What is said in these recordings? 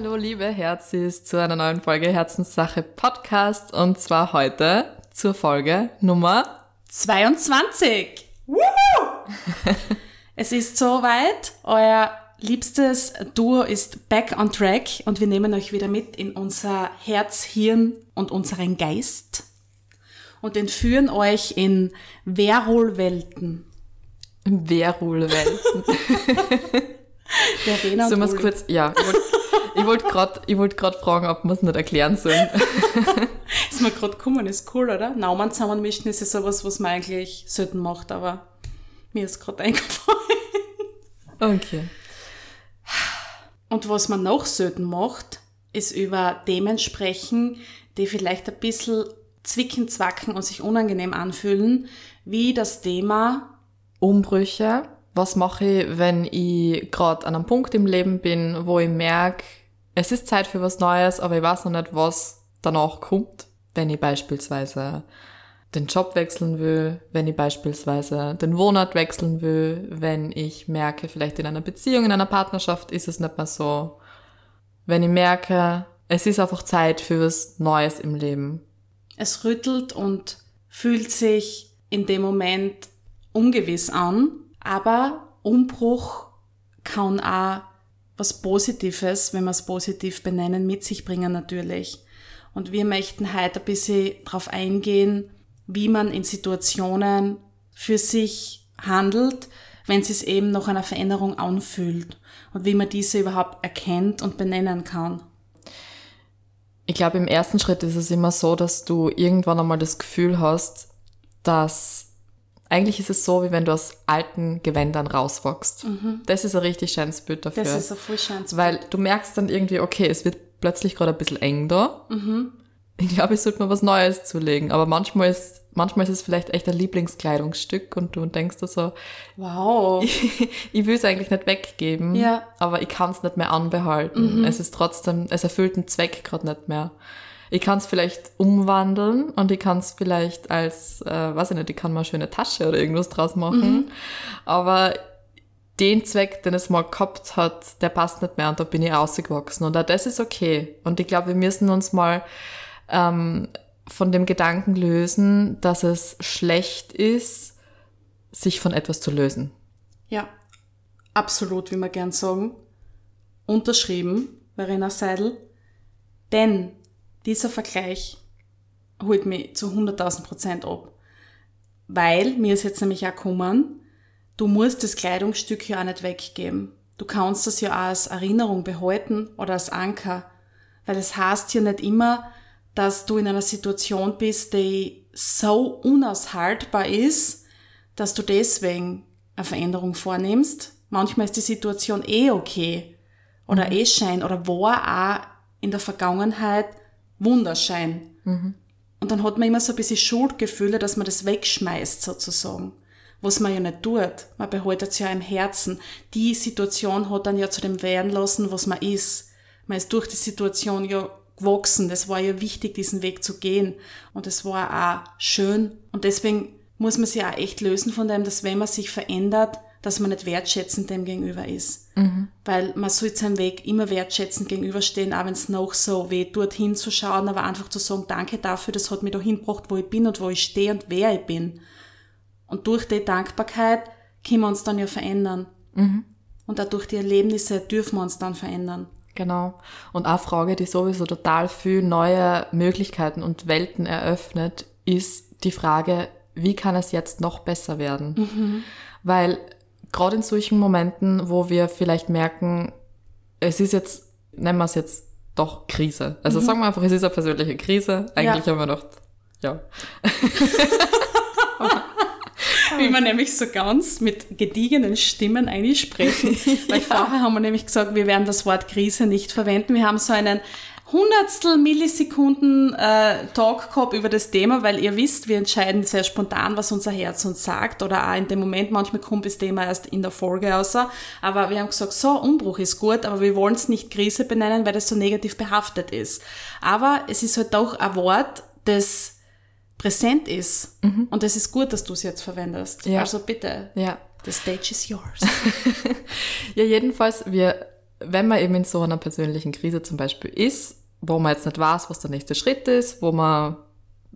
Hallo, liebe Herzis, zu einer neuen Folge Herzenssache Podcast und zwar heute zur Folge Nummer 22. Woohoo! es ist soweit. Euer liebstes Duo ist back on track und wir nehmen euch wieder mit in unser Herz, Hirn und unseren Geist und entführen euch in Werol-Welten. Werulwelten. Verena Sollen wir es kurz, ja, ich wollte gerade ich wollt fragen, ob wir es nicht erklären sollen. Ist mir gerade gekommen, ist cool, oder? Naumann zusammenmischen ist ja sowas, was man eigentlich selten macht, aber mir ist gerade eingefallen. Okay. Und was man noch selten macht, ist über Themen sprechen, die vielleicht ein bisschen zwicken, zwacken und sich unangenehm anfühlen, wie das Thema, Umbrüche. Was mache ich, wenn ich gerade an einem Punkt im Leben bin, wo ich merke, es ist Zeit für was Neues, aber ich weiß noch nicht, was danach kommt. Wenn ich beispielsweise den Job wechseln will, wenn ich beispielsweise den Wohnort wechseln will, wenn ich merke, vielleicht in einer Beziehung, in einer Partnerschaft ist es nicht mehr so. Wenn ich merke, es ist einfach Zeit für was Neues im Leben. es rüttelt und fühlt sich in dem Moment ungewiss an, aber Umbruch kann auch was Positives, wenn wir es positiv benennen, mit sich bringen natürlich. Und wir möchten heute ein bisschen darauf eingehen, wie man in Situationen für sich handelt, wenn es sich eben nach einer Veränderung anfühlt und wie man diese überhaupt erkennt und benennen kann. Ich glaube, im ersten Schritt ist es immer so, dass du irgendwann einmal das Gefühl hast, dass eigentlich ist es so, wie wenn du aus alten Gewändern rauswachst. Das ist ein richtig schönes Bild dafür. Das ist ein voll schönes Weil du merkst dann irgendwie, okay, es wird plötzlich gerade ein bisschen eng da. Ich glaube, ich sollte mir was Neues zulegen. Aber manchmal ist, manchmal ist es vielleicht echt ein Lieblingskleidungsstück und du denkst dir so, Wow. ich will es eigentlich nicht weggeben, Ja. aber ich kann es nicht mehr anbehalten. Es ist trotzdem, es erfüllt den Zweck gerade nicht mehr. Ich kann es vielleicht umwandeln und ich kann es vielleicht als, äh, weiß ich nicht, ich kann mal eine schöne Tasche oder irgendwas draus machen. Aber den Zweck, den es mal gehabt hat, der passt nicht mehr und da bin ich rausgewachsen. Und auch das ist okay. Und ich glaube, wir müssen uns mal ähm, von dem Gedanken lösen, dass es schlecht ist, sich von etwas zu lösen. Ja, absolut, wie wir gern sagen. Unterschrieben, Verena Seidel. Denn dieser Vergleich holt mich zu 100.000 Prozent ab. Weil, mir ist jetzt nämlich auch gekommen, du musst das Kleidungsstück ja auch nicht weggeben. Du kannst das ja auch als Erinnerung behalten oder als Anker. Weil das heißt ja nicht immer, dass du in einer Situation bist, die so unaushaltbar ist, dass du deswegen eine Veränderung vornimmst. Manchmal ist die Situation eh okay oder eh schein oder war auch in der Vergangenheit wunderschein. Und dann hat man immer so ein bisschen Schuldgefühle, dass man das wegschmeißt sozusagen. Was man ja nicht tut. Man behaltet es ja im Herzen. Die Situation hat dann ja zu dem werden lassen, was man ist. Man ist durch die Situation ja gewachsen. Das war ja wichtig, diesen Weg zu gehen. Und es war auch schön. Und deswegen muss man sich auch echt lösen von dem, dass wenn man sich verändert, dass man nicht wertschätzend dem gegenüber ist. Weil man soll seinem Weg immer wertschätzend gegenüberstehen, auch wenn es noch so weh tut, hinzuschauen, aber einfach zu sagen, danke dafür, das hat mich da hingebracht, wo ich bin und wo ich stehe und wer ich bin. Und durch die Dankbarkeit können wir uns dann ja verändern. Und auch durch die Erlebnisse dürfen wir uns dann verändern. Genau. Und eine Frage, die sowieso total viel neue Möglichkeiten und Welten eröffnet, ist die Frage, wie kann es jetzt noch besser werden? Weil gerade in solchen Momenten, wo wir vielleicht merken, es ist jetzt, nennen wir es jetzt doch Krise. Also sagen wir einfach, es ist eine persönliche Krise. Eigentlich Ja. haben wir gedacht, ja. wie wir nämlich so ganz mit gediegenen Stimmen einsprechen. Weil vorher haben wir nämlich gesagt, wir werden das Wort Krise nicht verwenden. Wir haben so einen Hundertstel Millisekunden äh, Talk gehabt über das Thema, weil ihr wisst, wir entscheiden sehr spontan, was unser Herz uns sagt oder auch in dem Moment, manchmal kommt das Thema erst in der Folge raus. Aber wir haben gesagt, so, Umbruch ist gut, aber wir wollen es nicht Krise benennen, weil das so negativ behaftet ist. Aber es ist halt doch ein Wort, das präsent ist. Mhm. Und es ist gut, dass du es jetzt verwendest. Ja. Also bitte. Ja. The stage is yours. ja, jedenfalls, wir, wenn man eben in so einer persönlichen Krise zum Beispiel ist, wo man jetzt nicht weiß, was der nächste Schritt ist, wo man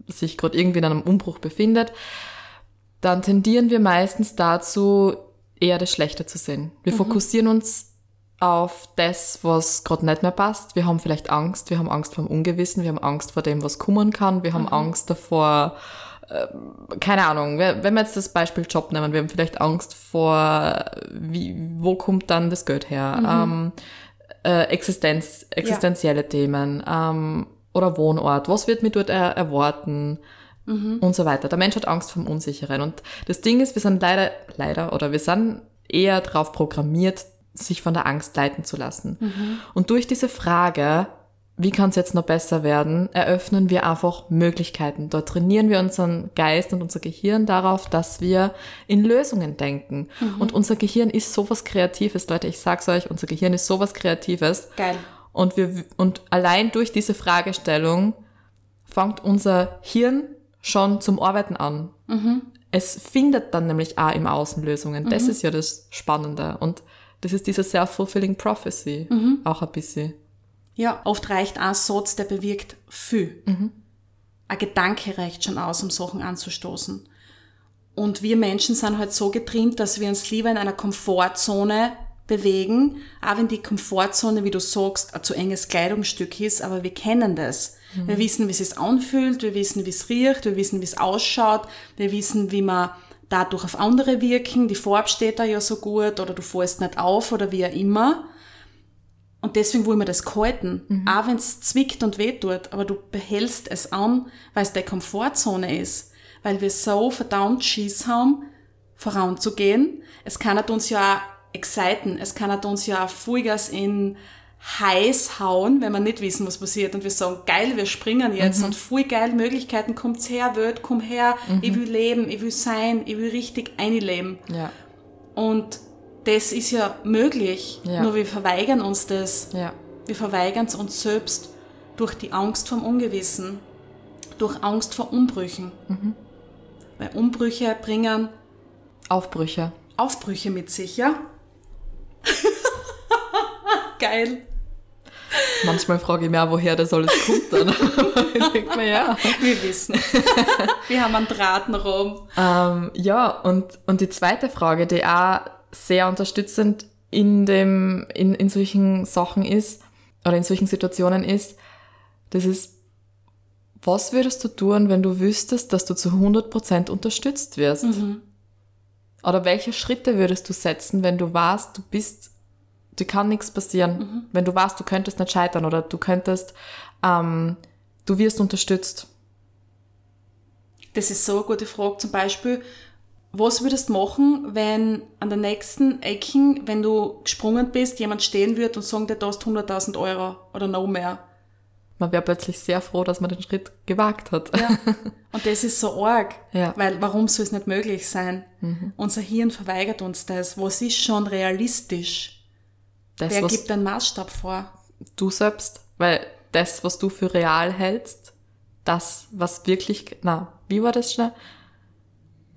sich gerade irgendwie in einem Umbruch befindet, dann tendieren wir meistens dazu, eher das Schlechte zu sehen. Wir mhm. fokussieren uns auf das, was gerade nicht mehr passt. Wir haben vielleicht Angst, wir haben Angst vor dem Ungewissen, wir haben Angst vor dem, was kommen kann, wir haben mhm. Angst davor, äh, keine Ahnung, wenn wir jetzt das Beispiel Job nehmen, wir haben vielleicht Angst vor, wie, wo kommt dann das Geld her? Mhm. Ähm, äh, Existenz, existenzielle ja. Themen ähm, oder Wohnort, was wird mir dort er erwarten mhm. und so weiter. Der Mensch hat Angst vom Unsicheren und das Ding ist, wir sind leider, leider oder wir sind eher darauf programmiert, sich von der Angst leiten zu lassen. Mhm. Und durch diese Frage, wie kann es jetzt noch besser werden, eröffnen wir einfach Möglichkeiten. Dort trainieren wir unseren Geist und unser Gehirn darauf, dass wir in Lösungen denken. Mhm. Und unser Gehirn ist sowas Kreatives, Leute. Ich sag's euch, unser Gehirn ist sowas Kreatives. Geil. Und wir, und allein durch diese Fragestellung fängt unser Hirn schon zum Arbeiten an. Mhm. Es findet dann nämlich auch im Außen Lösungen. Das mhm. ist ja das Spannende. Und das ist diese self-fulfilling prophecy. Mhm. Auch ein bisschen. Ja, oft reicht ein Satz, der bewirkt viel. Mhm. Ein Gedanke reicht schon aus, um Sachen anzustoßen. Und wir Menschen sind halt so getrimmt, dass wir uns lieber in einer Komfortzone bewegen, auch wenn die Komfortzone, wie du sagst, ein zu enges Kleidungsstück ist, aber wir kennen das. Mhm. Wir wissen, wie es sich anfühlt, wir wissen, wie es riecht, wir wissen, wie es ausschaut, wir wissen, wie man dadurch auf andere wirken, die Farbe steht da ja so gut oder du fällst nicht auf oder wie auch immer. Und deswegen wollen wir das gehalten, mhm. auch wenn es zwickt und wehtut, aber du behältst es an, weil es deine Komfortzone ist, weil wir so verdammt Schiss haben, voranzugehen. Es kann uns ja auch exciten, es kann uns ja auch Vollgas in heiß hauen, wenn wir nicht wissen, was passiert und wir sagen, geil, wir springen jetzt mhm. und voll geil, Möglichkeiten, kommt's her, Welt, komm her, mhm. ich will leben, ich will sein, ich will richtig einleben. Ja. Und das ist ja möglich, ja. nur wir verweigern uns das. Ja. Wir verweigern es uns selbst durch die Angst vom Ungewissen, durch Angst vor Umbrüchen. Mhm. Weil Umbrüche bringen Aufbrüche. Aufbrüche mit sich, ja? Geil. Manchmal frage ich mich auch, woher das alles kommt dann. ich denke mir, ja. Wir wissen. Wir haben einen Draht nach oben. Ähm, ja, und, und die zweite Frage, die auch sehr unterstützend in dem, in, in solchen Sachen ist, oder in solchen Situationen ist, das ist, was würdest du tun, wenn du wüsstest, dass du zu 100% unterstützt wirst? Mhm. Oder welche Schritte würdest du setzen, wenn du weißt, du bist, dir kann nichts passieren, mhm. wenn du weißt, du könntest nicht scheitern oder du könntest, ähm, du wirst unterstützt? Das ist so eine gute Frage. Zum Beispiel, was würdest du machen, wenn an der nächsten Ecken, wenn du gesprungen bist, jemand stehen wird und sagen dir, du hast 100.000 Euro oder noch mehr? Man wäre plötzlich sehr froh, dass man den Schritt gewagt hat. Ja. Und das ist so arg. Ja. Weil warum soll es nicht möglich sein? Mhm. Unser Hirn verweigert uns das. Was ist schon realistisch? Das, Wer gibt einen Maßstab vor? Du selbst. Weil das, was du für real hältst, das, was wirklich, na, wie war das schnell?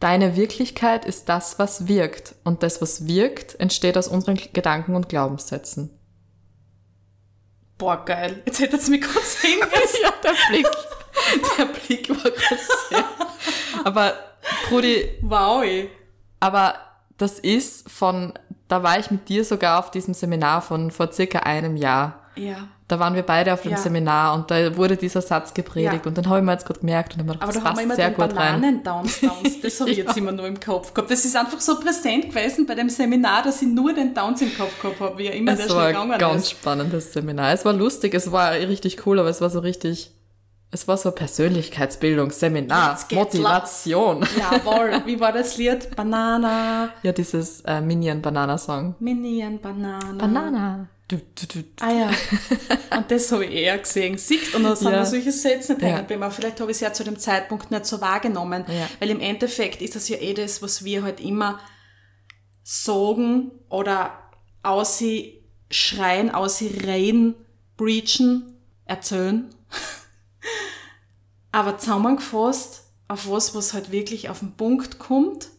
Deine Wirklichkeit ist das, was wirkt. Und das, was wirkt, entsteht aus unseren Gedanken und Glaubenssätzen. Boah, geil. Jetzt hätte es mich kurz hingesetzt. ja, der Blick. Der Blick war kurz sehr. Aber, Brudi. Wow. Ey. Aber das ist von, da war ich mit dir sogar auf diesem Seminar von vor circa einem Jahr. Ja. Da waren wir beide auf dem ja. Seminar und da wurde dieser Satz gepredigt ja. und dann habe ich mir jetzt gerade gemerkt und habe mir gedacht, das passt immer sehr den gut rein. Downs, Downs. Das habe ich jetzt immer nur im Kopf gehabt. Das ist einfach so präsent gewesen bei dem Seminar, dass ich nur den Downs im Kopf gehabt habe, wie er immer es der war gegangen ein ganz spannendes Seminar. Es war lustig, es war richtig cool, aber es war so richtig, Es war so Jetzt geht's Motivation. Jawohl, wie war das Lied? Banana, Ja, dieses äh, Minion Banana Song. Minion, Banana. Banana. Du, du, du. Ah ja. Und das habe ich eher gesehen. Siehst und dann sind Ja. mir solche Sätze nicht Ja. hängen vielleicht habe ich es ja zu dem Zeitpunkt nicht so wahrgenommen. Ja. Weil im Endeffekt ist das ja eh das, was wir halt immer sagen oder aus sie schreien, reden, breachen, erzählen. Aber zusammengefasst auf was, was halt wirklich auf den Punkt kommt,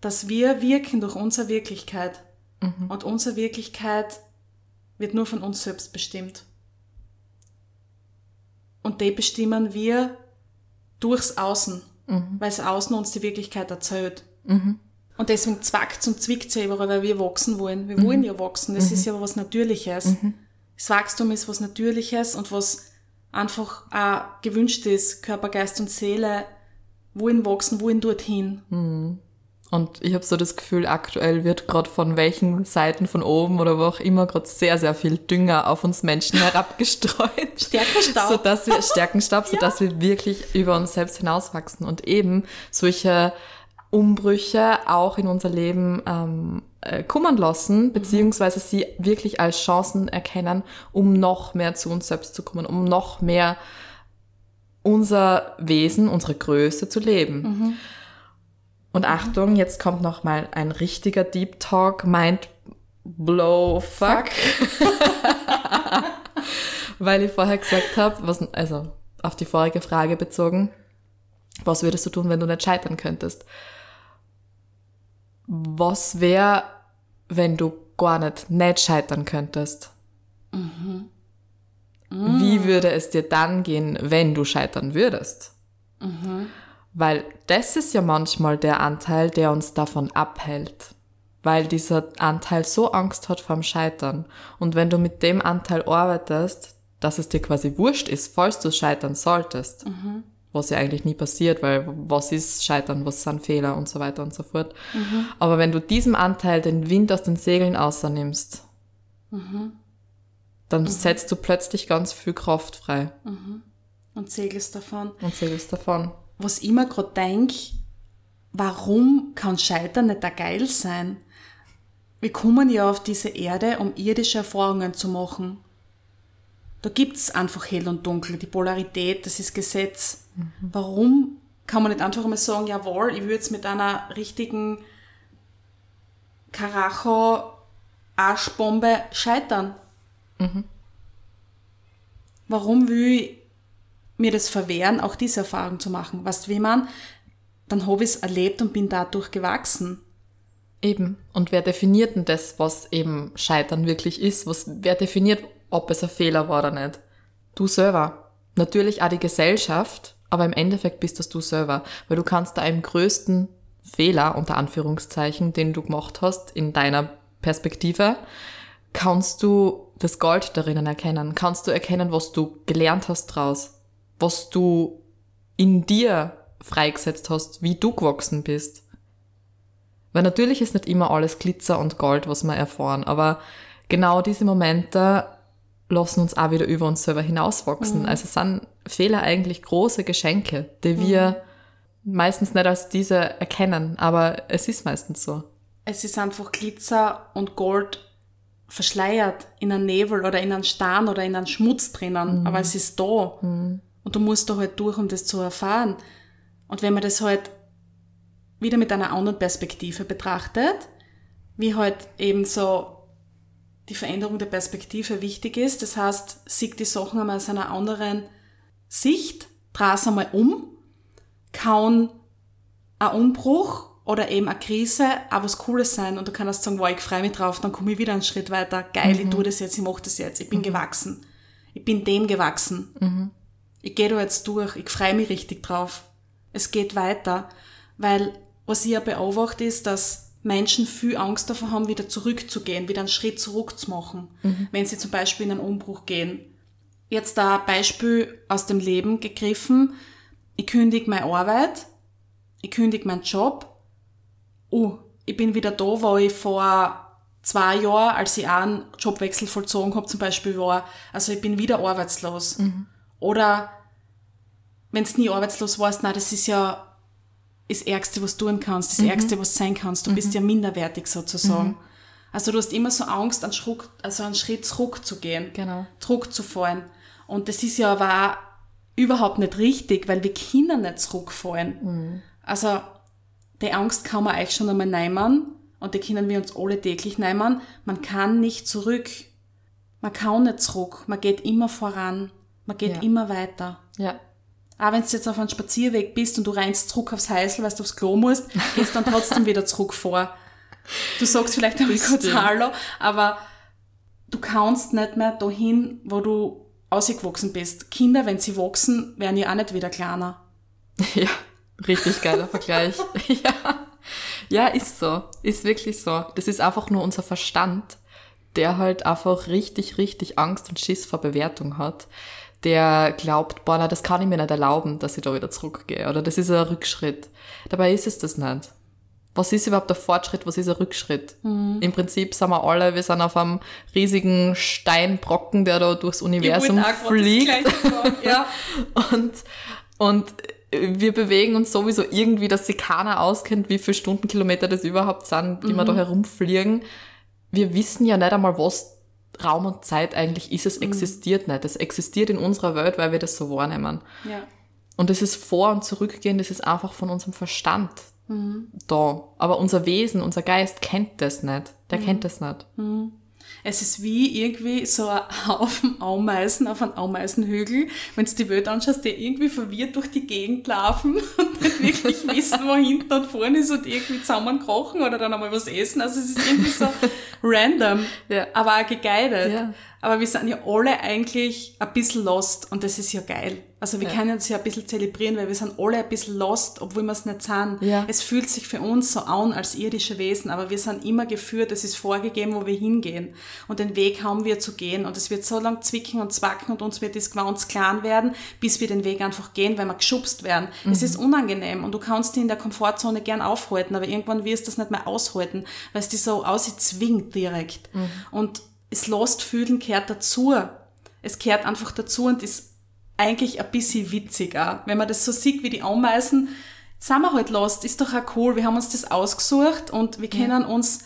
dass wir wirken durch unsere Wirklichkeit. Und unsere Wirklichkeit wird nur von uns selbst bestimmt. Und die bestimmen wir durchs Außen, weil das Außen uns die Wirklichkeit erzählt. Und deswegen zwackt und zwickt sie überall, weil wir wachsen wollen. Wir wollen ja wachsen. Das ist ja was Natürliches. Das Wachstum ist was Natürliches und was einfach auch gewünscht ist. Körper, Geist und Seele wollen wachsen, wollen dorthin. Und ich habe so das Gefühl, aktuell wird gerade von welchen Seiten von oben oder wo auch immer gerade sehr, sehr viel Dünger auf uns Menschen herabgestreut. Stärkenstaub. Sodass wir, Stärkenstab, sodass wir wirklich über uns selbst hinauswachsen und eben solche Umbrüche auch in unser Leben ähm, äh, kummern lassen, beziehungsweise sie wirklich als Chancen erkennen, um noch mehr zu uns selbst zu kommen, um noch mehr unser Wesen, unsere Größe zu leben. Und Achtung, jetzt kommt noch mal ein richtiger Deep Talk, Mind Blow Fuck. Weil ich vorher gesagt habe, was, also auf die vorige Frage bezogen, was würdest du tun, wenn du nicht scheitern könntest? Was wäre, wenn du gar nicht, nicht scheitern könntest? Wie würde es dir dann gehen, wenn du scheitern würdest? Weil das ist ja manchmal der Anteil, der uns davon abhält. Weil dieser Anteil so Angst hat vorm Scheitern. Und wenn du mit dem Anteil arbeitest, dass es dir quasi wurscht ist, falls du scheitern solltest, was ja eigentlich nie passiert, weil was ist Scheitern, was sind Fehler und so weiter und so fort. Aber wenn du diesem Anteil den Wind aus den Segeln außernimmst, dann setzt du plötzlich ganz viel Kraft frei Und segelst davon. und segelst davon. Was ich mir gerade denke, warum kann Scheitern nicht da geil sein? Wir kommen ja auf diese Erde, um irdische Erfahrungen zu machen. Da gibt's einfach hell und dunkel, die Polarität, das ist Gesetz. Warum kann man nicht einfach mal sagen, jawohl, ich würde jetzt mit einer richtigen Karacho Arschbombe scheitern? Warum will ich mir das verwehren, auch diese Erfahrung zu machen. Weißt wie man, dann habe ich es erlebt und bin dadurch gewachsen. Eben. Und wer definiert denn das, was eben Scheitern wirklich ist? Was, wer definiert, ob es ein Fehler war oder nicht? Du selber. Natürlich auch die Gesellschaft, aber im Endeffekt bist das du selber. Weil du kannst da im größten Fehler, unter Anführungszeichen, den du gemacht hast, in deiner Perspektive, kannst du das Gold darin erkennen. Kannst du erkennen, was du gelernt hast draus. Was du in dir freigesetzt hast, wie du gewachsen bist. Weil natürlich ist nicht immer alles Glitzer und Gold, was wir erfahren, aber genau diese Momente lassen uns auch wieder über uns selber hinauswachsen. Also sind Fehler eigentlich große Geschenke, die wir meistens nicht als diese erkennen, aber es ist meistens so. Es ist einfach Glitzer und Gold verschleiert in einem Nebel oder in einem Stein oder in einem Schmutz drinnen, aber es ist da. Und du musst da halt durch, um das zu erfahren. Und wenn man das halt wieder mit einer anderen Perspektive betrachtet, wie halt eben so die Veränderung der Perspektive wichtig ist, das heißt, sieht die Sachen einmal aus einer anderen Sicht, dreh es einmal um, kann ein Umbruch oder eben eine Krise auch was Cooles sein und du kannst sagen, wow, ich freue mich drauf, dann komme ich wieder einen Schritt weiter, geil, ich tue das jetzt, ich mache das jetzt, ich bin gewachsen, ich bin dem gewachsen, ich gehe da jetzt durch, ich freue mich richtig drauf, es geht weiter, weil was ich ja beobachte ist, dass Menschen viel Angst davor haben, wieder zurückzugehen, wieder einen Schritt zurück zu machen, wenn sie zum Beispiel in einen Umbruch gehen. Jetzt da ein Beispiel aus dem Leben gegriffen. Ich kündige meine Arbeit, ich kündige meinen Job. Oh, ich bin wieder da, wo ich vor zwei Jahren, als ich auch einen Jobwechsel vollzogen habe, zum Beispiel war. Also ich bin wieder arbeitslos. Oder wenn du nie arbeitslos warst, na, das ist ja das Ärgste, was du tun kannst, das Ärgste, was sein kannst. Du bist ja minderwertig sozusagen. Also du hast immer so Angst, einen Schritt, also einen Schritt zurückzugehen, Genau. zurückzufallen. Und das ist ja aber auch überhaupt nicht richtig, weil wir können nicht zurückfallen. Also die Angst kann man euch schon einmal nehmen und die können wir uns alle täglich nehmen. Man kann nicht zurück. Man kann nicht zurück. Man geht immer voran. Man geht Ja. immer weiter. Ja. Auch wenn du jetzt auf einem Spazierweg bist und du rennst zurück aufs Häusl, weil du aufs Klo musst, gehst dann trotzdem wieder zurück vor. Du sagst vielleicht einmal kurz. Hallo, aber du kannst nicht mehr dahin, wo du ausgewachsen bist. Kinder, wenn sie wachsen, werden ja auch nicht wieder kleiner. Ja, richtig geiler Vergleich. ja. ja, ist so. Ist wirklich so. Das ist einfach nur unser Verstand, der halt einfach richtig, richtig Angst und Schiss vor Bewertung hat. Der glaubt, boah, na, das kann ich mir nicht erlauben, dass ich da wieder zurückgehe. Oder das ist ein Rückschritt. Dabei ist es das nicht. Was ist überhaupt der Fortschritt? Was ist ein Rückschritt? Im Prinzip sind wir alle, wir sind auf einem riesigen Steinbrocken, der da durchs Universum fliegt. ja. Und, und wir bewegen uns sowieso irgendwie, dass sich keiner auskennt, wie viele Stundenkilometer das überhaupt sind, die wir da herumfliegen. Wir wissen ja nicht einmal, was Raum und Zeit eigentlich ist. Es existiert nicht. Es existiert in unserer Welt, weil wir das so wahrnehmen. ja. Und das ist Vor- und Zurückgehen, das ist einfach von unserem Verstand da. Aber unser Wesen, unser Geist kennt das nicht. Der kennt das nicht. Es ist wie irgendwie so ein Haufen Ameisen auf einem Ameisenhügel, wenn du die Welt anschaust, die irgendwie verwirrt durch die Gegend laufen und nicht wirklich wissen, wo hinten und vorne ist und irgendwie zusammenkrochen oder dann einmal was essen. Also es ist irgendwie so random, Ja. aber auch geguided. Ja. Aber wir sind ja alle eigentlich ein bisschen lost und das ist ja geil. Also wir können uns ja ein bisschen zelebrieren, weil wir sind alle ein bisschen lost, obwohl wir es nicht sind. Ja. Es fühlt sich für uns so an als irdische Wesen, aber wir sind immer geführt, es ist vorgegeben, wo wir hingehen. Und den Weg haben wir zu gehen. Und es wird so lang zwicken und zwacken und uns wird das ganz klar werden, bis wir den Weg einfach gehen, weil wir geschubst werden. Es ist unangenehm und du kannst dich in der Komfortzone gern aufhalten, aber irgendwann wirst du das nicht mehr aushalten, weil es dich so auszwingt direkt. Und das Lost fühlen gehört dazu. Es gehört einfach dazu und ist eigentlich ein bisschen witzig auch. Wenn man das so sieht wie die Ameisen, sind wir halt lost, ist doch auch cool. Wir haben uns das ausgesucht und wir können uns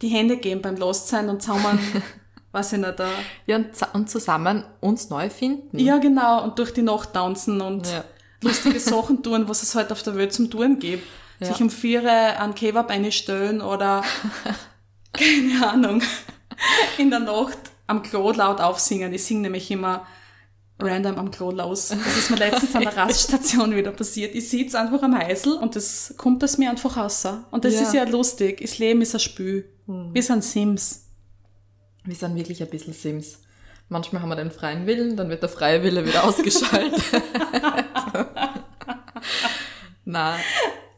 die Hände geben beim Lost sein und zusammen, weiß ich nicht, da. Ja, und, zusammen uns neu finden. Ja, genau, und durch die Nacht tanzen und Ja. lustige Sachen tun, was es halt auf der Welt zum Tun gibt. Ja. Sich um vier an Kebab einstellen oder, keine Ahnung, in der Nacht am Klo laut aufsingen. Ich singe nämlich immer random am Klo los. Das ist mir letztens an der Raststation wieder passiert. Ich sitze einfach am Heißel und das kommt aus mir einfach raus. Und das Ja. ist ja lustig. Das Leben ist ein Spiel. Wir sind Sims. Wir sind wirklich ein bisschen Sims. Manchmal haben wir den freien Willen, dann wird der freie Wille wieder ausgeschaltet. Na,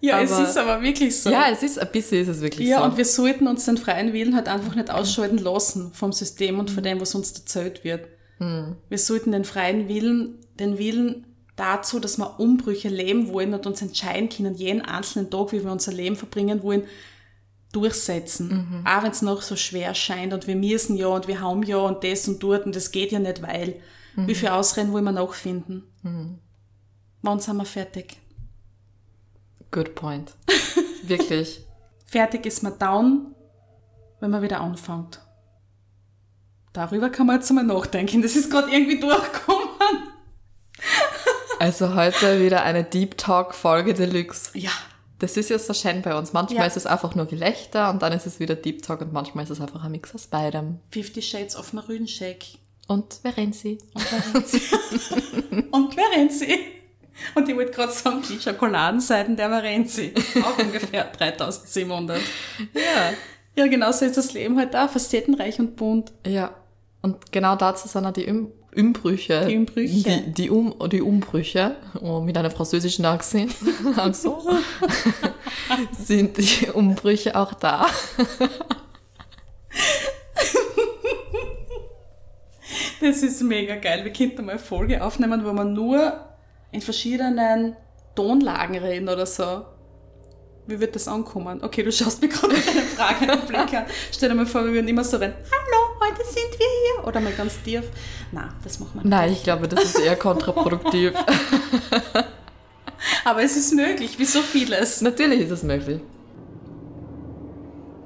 Ja, es Aber- ist aber wirklich so. ja, es ist ein bisschen ist es wirklich Ja, so. und wir sollten uns den freien Willen halt einfach nicht ausschalten lassen vom System und von dem, was uns erzählt wird. Wir sollten den freien Willen, den Willen dazu, dass wir Umbrüche leben wollen und uns entscheiden können, jeden einzelnen Tag, wie wir unser Leben verbringen wollen, durchsetzen. Auch wenn es noch so schwer scheint und wir müssen ja und wir haben ja und das und dort und das geht ja nicht, weil. Wie viel Ausreden wollen wir noch finden? Wann sind wir fertig? Good point. Wirklich. Fertig ist man down, wenn man wieder anfängt. Darüber kann man jetzt einmal nachdenken. Das ist gerade irgendwie durchgekommen. Also heute wieder eine Deep Talk Folge Deluxe. Ja. Das ist ja so schön bei uns. Manchmal Ja. ist es einfach nur Gelächter und dann ist es wieder Deep Talk und manchmal ist es einfach ein Mix aus beidem. Fifty Shades of Maroon Shake. Und wer rennt sie? Und wer rennt sie? Und wer rennt sie? Und ich wollte gerade sagen, die Schokoladenseiten der Marenzi. Auch ungefähr 3700. Ja. Ja, genau so ist das Leben halt auch. Facettenreich und bunt. Ja. Und genau dazu sind auch die um Umbrüche. Die Umbrüche. Die, die, um, die Umbrüche, oh, mit einem französischen Akzent, also, sind die Umbrüche auch da. Das ist mega geil. Wir könnten mal eine Folge aufnehmen, wo wir nur in verschiedenen Tonlagen reden oder so. Wie wird das ankommen? Okay, du schaust mir gerade mit einer Frage und Blick an. Stell dir mal vor, wir würden immer so rennen. Hallo, heute sind wir hier. Oder mal ganz tief. Na, das machen wir nicht. Nein, ich glaube, das ist eher kontraproduktiv. Aber es ist möglich, wie so vieles. Natürlich ist es möglich.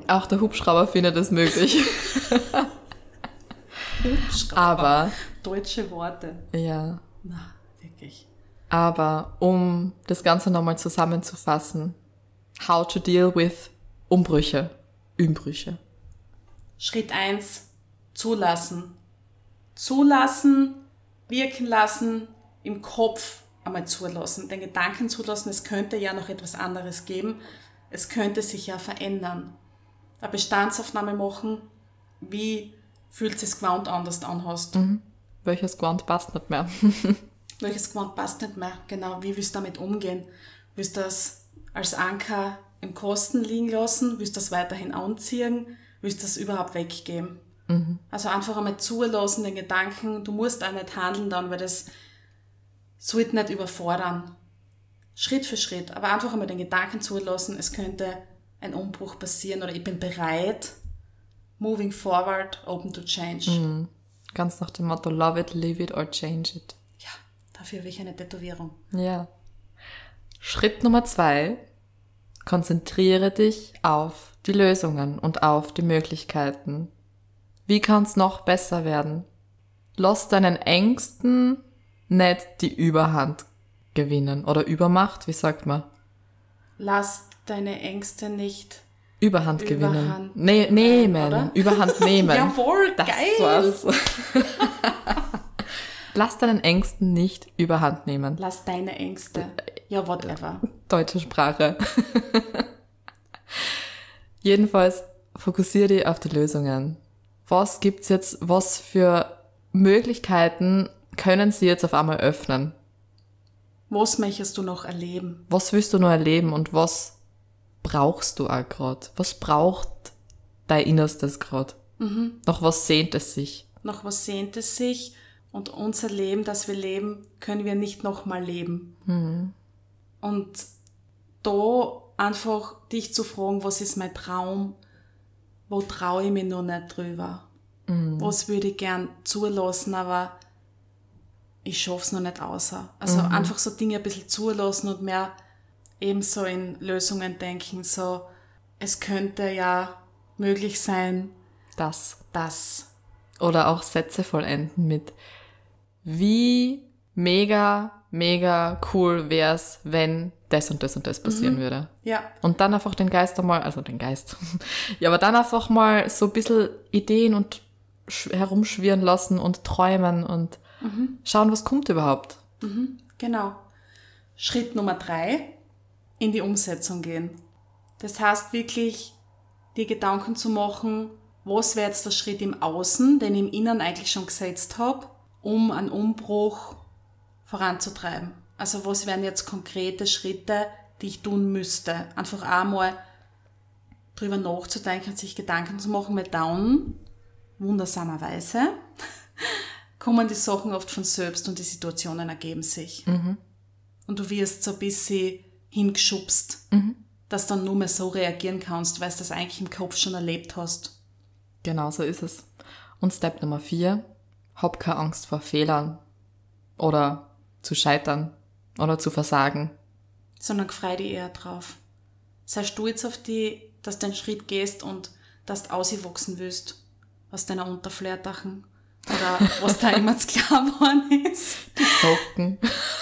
Auch der Hubschrauber findet es möglich. Hubschrauber. Aber, Deutsche Worte. ja, Na, wirklich. Aber um das Ganze nochmal zusammenzufassen. How to deal with Umbrüche, Umbrüche. Schritt eins: zulassen. Zulassen, wirken lassen, im Kopf einmal zulassen, den Gedanken zulassen, es könnte ja noch etwas anderes geben, es könnte sich ja verändern. Eine Bestandsaufnahme machen, wie fühlt es gewohnt anders anhast. Welches Gewand passt nicht mehr? Welches Gewand passt nicht mehr? Genau, wie willst du damit umgehen? Willst du das als Anker im Kosten liegen lassen? Willst du das weiterhin anziehen? Willst du das überhaupt weggeben? Also einfach einmal zulassen, den Gedanken, du musst auch nicht handeln dann, weil das sollte nicht überfordern. Schritt für Schritt, aber einfach einmal den Gedanken zulassen, es könnte ein Umbruch passieren oder ich bin bereit, moving forward, open to change. Ganz nach dem Motto Love it, leave it or change it. Ja, dafür will ich eine Tätowierung. Ja. Schritt Nummer zwei. Konzentriere dich auf die Lösungen und auf die Möglichkeiten. Wie kann es noch besser werden? Lass deinen Ängsten nicht die Überhand gewinnen oder Übermacht, wie sagt man? Lass deine Ängste nicht Überhand, Überhand gewinnen. Ne nehmen. oder? Überhand nehmen. Jawohl, das geil. war's. Lass deinen Ängsten nicht Überhand nehmen. Lass deine Ängste. Ja, whatever. Deutsche Sprache. Jedenfalls fokussiere dich auf die Lösungen. Was gibt's jetzt, was für Möglichkeiten können sie jetzt auf einmal öffnen? Was möchtest du noch erleben? Was willst du noch erleben und was brauchst du auch gerade? Was braucht dein Innerstes gerade? Nach was sehnt es sich? Nach was sehnt es sich? Und unser Leben, das wir leben, können wir nicht nochmal leben. Und da einfach dich zu fragen, was ist mein Traum? Wo traue ich mich noch nicht drüber? Was würde ich gern zulassen, aber ich schaff's noch nicht außer. Also einfach so Dinge ein bisschen zulassen und mehr eben so in Lösungen denken, so es könnte ja möglich sein, Das. dass Oder auch Sätze vollenden mit wie mega, mega cool wär's, wenn das und das und das passieren würde. ja, Und dann einfach den Geist einmal, also den Geist, ja, aber dann einfach mal so ein bisschen Ideen und sch- herumschwirren lassen und träumen und schauen, was kommt überhaupt. Genau. Schritt Nummer drei, in die Umsetzung gehen. Das heißt wirklich, die Gedanken zu machen, was wäre jetzt der Schritt im Außen, den ich im Inneren eigentlich schon gesetzt habe, um einen Umbruch voranzutreiben. Also was wären jetzt konkrete Schritte, die ich tun müsste? Einfach einmal drüber nachzudenken und sich Gedanken zu machen, weil dann, wundersamerweise, kommen die Sachen oft von selbst und die Situationen ergeben sich. Und du wirst so ein bisschen hingeschubst, dass du dann nur mehr so reagieren kannst, weil du das eigentlich im Kopf schon erlebt hast. Genau so ist es. Und Step Nummer vier, hab keine Angst vor Fehlern oder zu scheitern oder zu versagen. Sondern freu dich eher drauf. Sei stolz auf die, dass du den Schritt gehst und dass du auswachsen willst aus deiner Unterflirtachen oder was da immer zu klar geworden ist. Socken.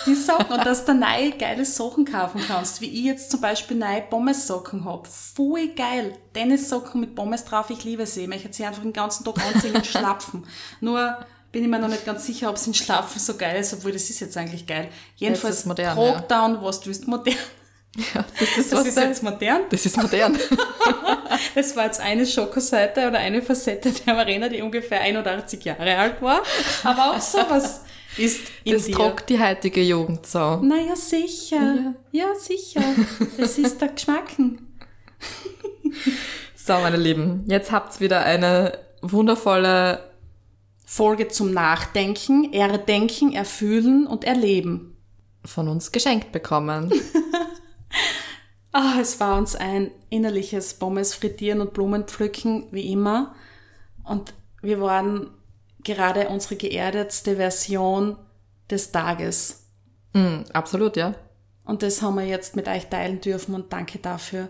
Die Socken und dass du neue geile Sachen kaufen kannst, wie ich jetzt zum Beispiel neue Pommes-Socken hab. Voll geil. Tennissocken mit Pommes drauf, ich liebe sie. Ich möchte sie einfach den ganzen Tag anziehen und schlapfen. Nur bin ich mir noch nicht ganz sicher, ob sie in Schlapfen so geil ist, obwohl das ist jetzt eigentlich geil. Jedenfalls ist modern, trag down, was du willst. Modern. Ja, das ist, Das was ist jetzt modern. das ist modern. Das war jetzt eine Schokoseite oder eine Facette der Marina, die ungefähr 81 Jahre alt war. Aber auch sowas ist in Das dir. tragt die heutige Jugend so. Naja, sicher. Ja, sicher. Das ist der Geschmacken. So, meine Lieben, jetzt habt's wieder eine wundervolle Folge zum Nachdenken, Erdenken, Erfühlen und Erleben. von uns geschenkt bekommen. Ah, es war uns ein innerliches Pommes frittieren und Blumen pflücken, wie immer. Und wir waren gerade unsere geerdetste Version des Tages. Mm, absolut, ja. Und das haben wir jetzt mit euch teilen dürfen und danke dafür.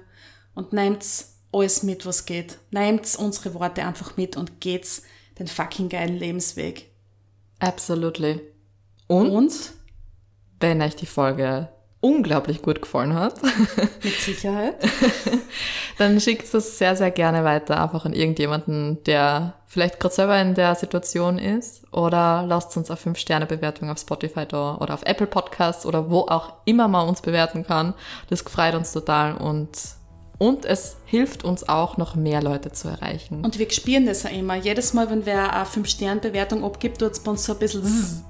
Und nehmt's alles mit, was geht. Nehmt's unsere Worte einfach mit und geht's den fucking geilen Lebensweg. Absolutely. Und, Und wenn euch die Folge unglaublich gut gefallen hat, mit Sicherheit. dann schickt es sehr, sehr gerne weiter, einfach an irgendjemanden, der vielleicht gerade selber in der Situation ist. Oder lasst uns eine 5-Sterne-Bewertung auf Spotify da oder auf Apple Podcasts oder wo auch immer man uns bewerten kann. Das freut uns total und, und es hilft uns auch, noch mehr Leute zu erreichen. Und wir spüren das ja immer. Jedes Mal, wenn wer eine 5-Sterne-Bewertung abgibt, tut es bei uns so ein bisschen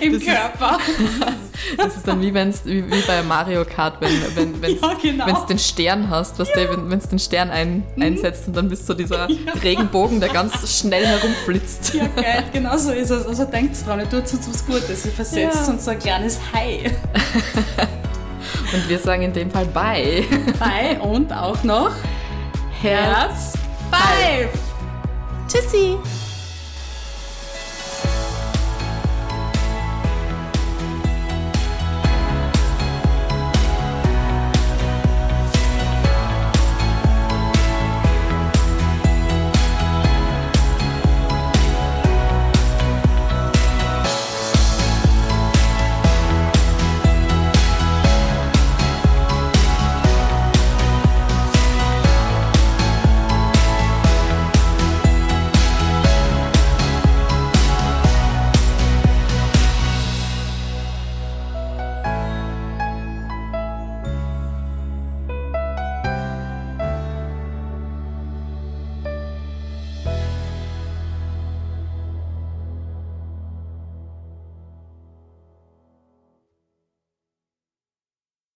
im Das ist- Körper. Das ist dann wie, wenn's, wie, wie bei Mario Kart, wenn wenn wenn's, Ja, genau. wenn's den Stern hast, was der, wenn es den Stern ein, einsetzt und dann bist du dieser Regenbogen, der ganz schnell herumflitzt. ja, geil, genau so ist es. Also denkt dran, ihr tut uns was Gutes. Ihr versetzt Ja. uns so ein kleines Hi. Und wir sagen in dem Fall Bye. Bye und auch noch Herz Herz 5. Tschüssi.